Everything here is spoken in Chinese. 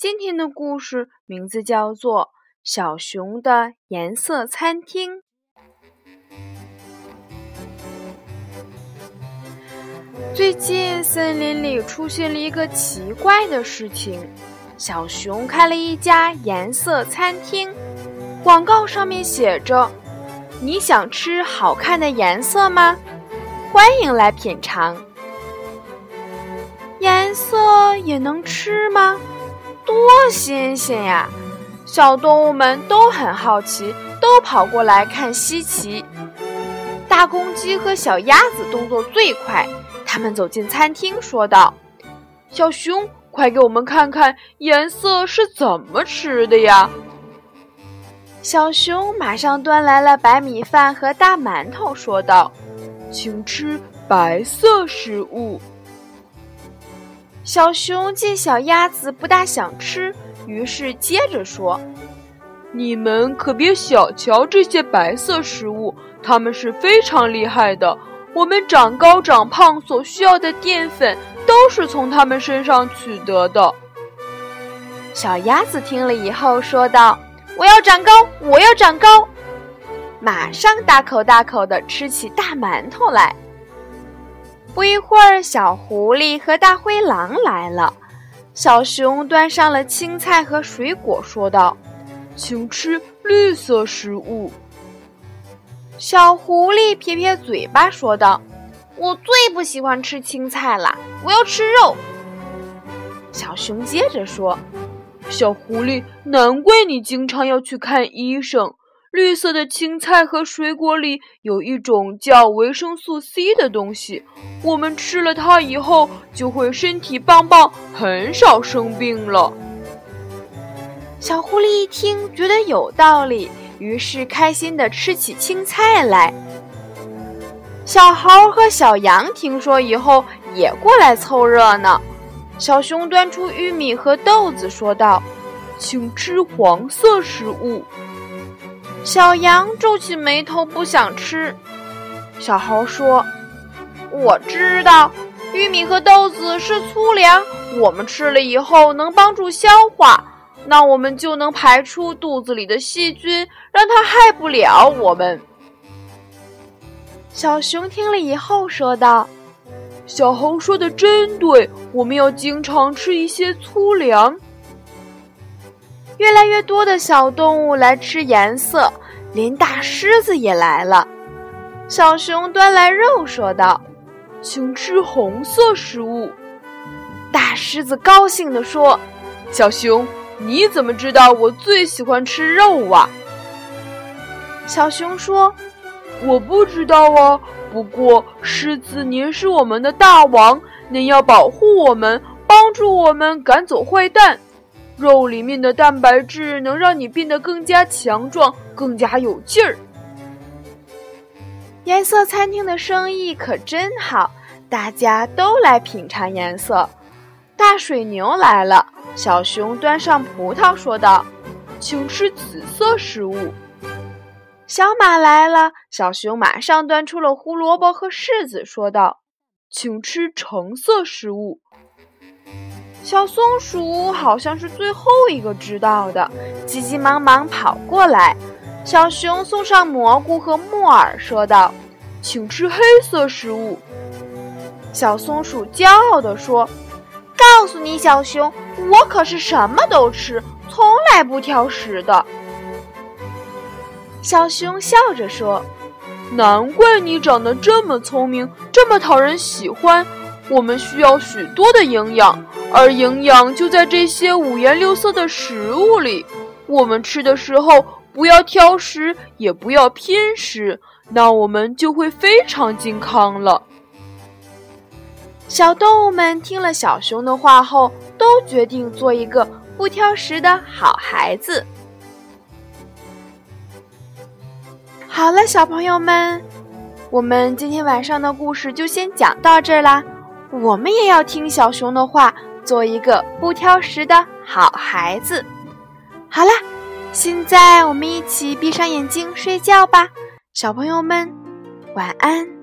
今天的故事名字叫做《小熊的颜色餐厅》。最近森林里出现了一个奇怪的事情：小熊开了一家颜色餐厅，广告上面写着：“你想吃好看的颜色吗？欢迎来品尝。”颜色也能吃吗？多新鲜呀！小动物们都很好奇，都跑过来看稀奇。大公鸡和小鸭子动作最快，他们走进餐厅，说道：“小熊，快给我们看看颜色是怎么吃的呀！”小熊马上端来了白米饭和大馒头，说道：“请吃白色食物。”小熊见小鸭子不大想吃，于是接着说：“你们可别小瞧这些白色食物，它们是非常厉害的。我们长高长胖所需要的淀粉都是从它们身上取得的。”小鸭子听了以后说道：“我要长高，我要长高！”马上大口大口地吃起大馒头来。不一会儿，小狐狸和大灰狼来了。小熊端上了青菜和水果，说道：“请吃绿色食物。”小狐狸撇撇嘴巴，说道：“我最不喜欢吃青菜了，我要吃肉。”小熊接着说：“小狐狸，难怪你经常要去看医生。”绿色的青菜和水果里有一种叫维生素 C 的东西，我们吃了它以后就会身体棒棒，很少生病了。小狐狸一听，觉得有道理，于是开心地吃起青菜来。小猴和小羊听说以后也过来凑热闹。小熊端出玉米和豆子，说道：“请吃黄色食物。”小羊皱起眉头，不想吃。小猴说：“我知道，玉米和豆子是粗粮，我们吃了以后能帮助消化，那我们就能排出肚子里的细菌，让它害不了我们。”小熊听了以后说道：“小猴说的真对，我们要经常吃一些粗粮。”越来越多的小动物来吃颜色，连大狮子也来了。小熊端来肉，说道：“请吃红色食物。”大狮子高兴地说：“小熊，你怎么知道我最喜欢吃肉啊？”小熊说：“我不知道啊，不过狮子您是我们的大王，您要保护我们，帮助我们赶走坏蛋。”肉里面的蛋白质能让你变得更加强壮，更加有劲儿。颜色餐厅的生意可真好，大家都来品尝颜色。大水牛来了，小熊端上葡萄，说道：“请吃紫色食物。”小马来了，小熊马上端出了胡萝卜和柿子，说道：“请吃橙色食物。”小松鼠好像是最后一个知道的，急急忙忙跑过来。小熊送上蘑菇和木耳，说道：“请吃黑色食物。”小松鼠骄傲地说：“告诉你，小熊，我可是什么都吃，从来不挑食的。”小熊笑着说：“难怪你长得这么聪明，这么讨人喜欢。我们需要许多的营养而营养就在这些五颜六色的食物里。我们吃的时候不要挑食也不要偏食那我们就会非常健康了。小动物们听了小熊的话后都决定做一个不挑食的好孩子。好了小朋友们我们今天晚上的故事就先讲到这儿啦。我们也要听小熊的话，做一个不挑食的好孩子。好啦，现在我们一起闭上眼睛睡觉吧，小朋友们，晚安。